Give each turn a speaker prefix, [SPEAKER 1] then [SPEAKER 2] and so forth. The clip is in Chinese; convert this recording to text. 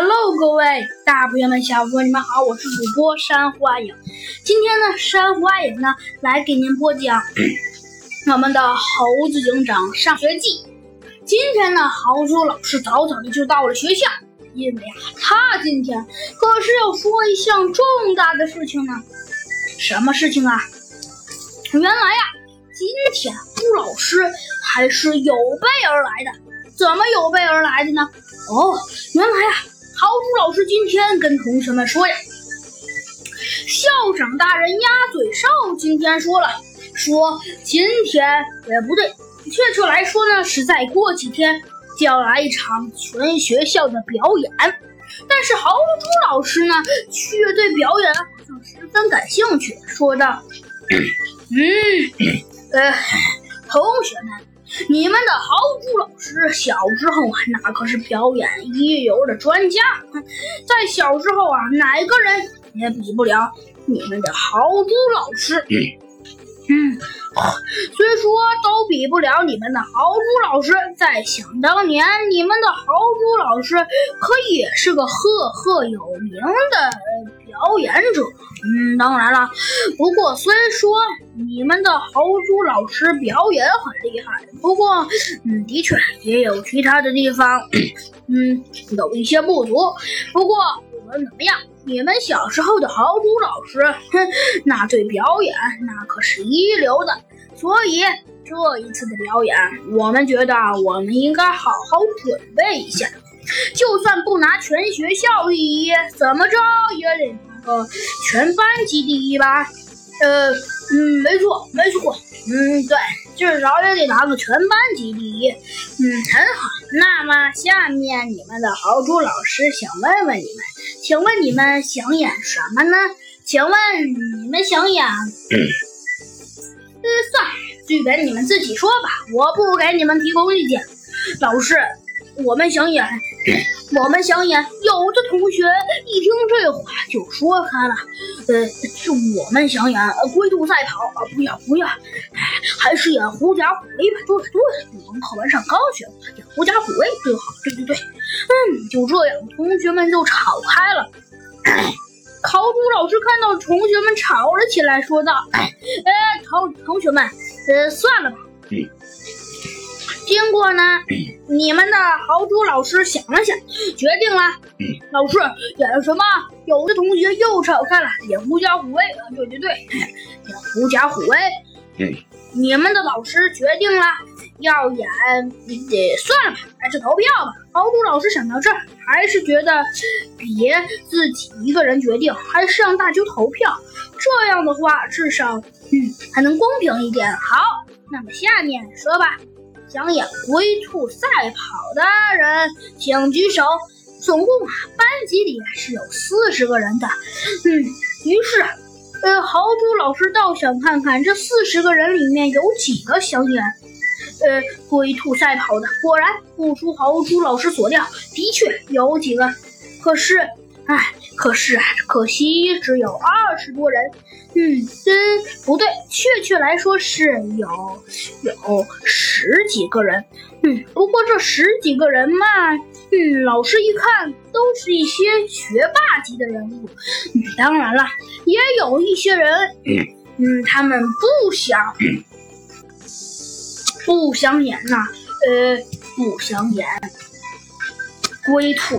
[SPEAKER 1] Hello，各位大朋友们、小朋友们，你们好，我是主播山花影。今天呢，山花影呢来给您播讲 我们的《猴子警长上学记》。今天呢，豪叔老师早早的就到了学校，因为啊，他今天可是要说一项重大的事情呢。什么事情啊？原来呀，今天朱老师还是有备而来的。怎么有备而来的呢？哦，原来呀，豪猪老师今天跟同学们说呀，校长大人鸭嘴兽今天说了，说今天也不对，确切来说呢，是再过几天就要来一场全学校的表演。但是豪猪老师呢，却对表演好像十分感兴趣，说道：“嗯，呃，同学们。”你们的豪猪老师小时候啊，那可是表演一流的专家。在小时候啊，哪个人也比不了你们的豪猪老师。嗯虽说都比不了你们的豪猪老师，在想当年，你们的豪猪老师可也是个赫赫有名的表演者。嗯，当然了，不过虽说你们的豪猪老师表演很厉害，不过，嗯，的确也有其他的地方，嗯，有一些不足。不过不管怎么样，你们小时候的豪猪老师，哼，那对表演那可是一流的。所以这一次的表演，我们觉得我们应该好好准备一下，就算不拿全学校第一，怎么着也得。拿个，全班级第一吧？呃，嗯，没错，没错，嗯，对，至少也得拿个全班级第一。嗯，很好。那么下面你们的豪猪老师想问问你们，请问你们想演什么呢？请问你们想演……嗯，算了，剧本你们自己说吧，我不给你们提供意见。老师，我们想演。我们想演，有的同学一听这话就说开了。呃，是我们想演龟兔赛跑啊，不要不要，还是演狐假虎威吧。对对，我们课本上高学，演狐假虎威最好。对对对，嗯，就这样，同学们就吵开了。考主老师看到同学们吵了起来，说道：“哎，同同学们，呃，算了吧。”嗯经过呢，你们的豪猪老师想了想，决定了。老师演什么？有的同学又吵开了，演狐假虎威。对对对，演狐假虎威。你们的老师决定了要演，得算了吧，还是投票吧。豪猪老师想到这儿，还是觉得别自己一个人决定，还是让大家投票。这样的话，至少嗯还能公平一点。好，那么下面说吧。想演龟兔赛跑的人，请举手。总共啊，班级里是有四十个人的。嗯，于是，呃，豪猪老师倒想看看这四十个人里面有几个想演，呃，龟兔赛跑的。果然不出豪猪老师所料，的确有几个。可是，唉。可是，可惜只有二十多人。嗯，嗯，不对，确切来说是有有十几个人。嗯，不过这十几个人嘛，嗯，老师一看都是一些学霸级的人物。嗯，当然了，也有一些人，嗯，他们不想不想演呐，呃，不想演龟兔。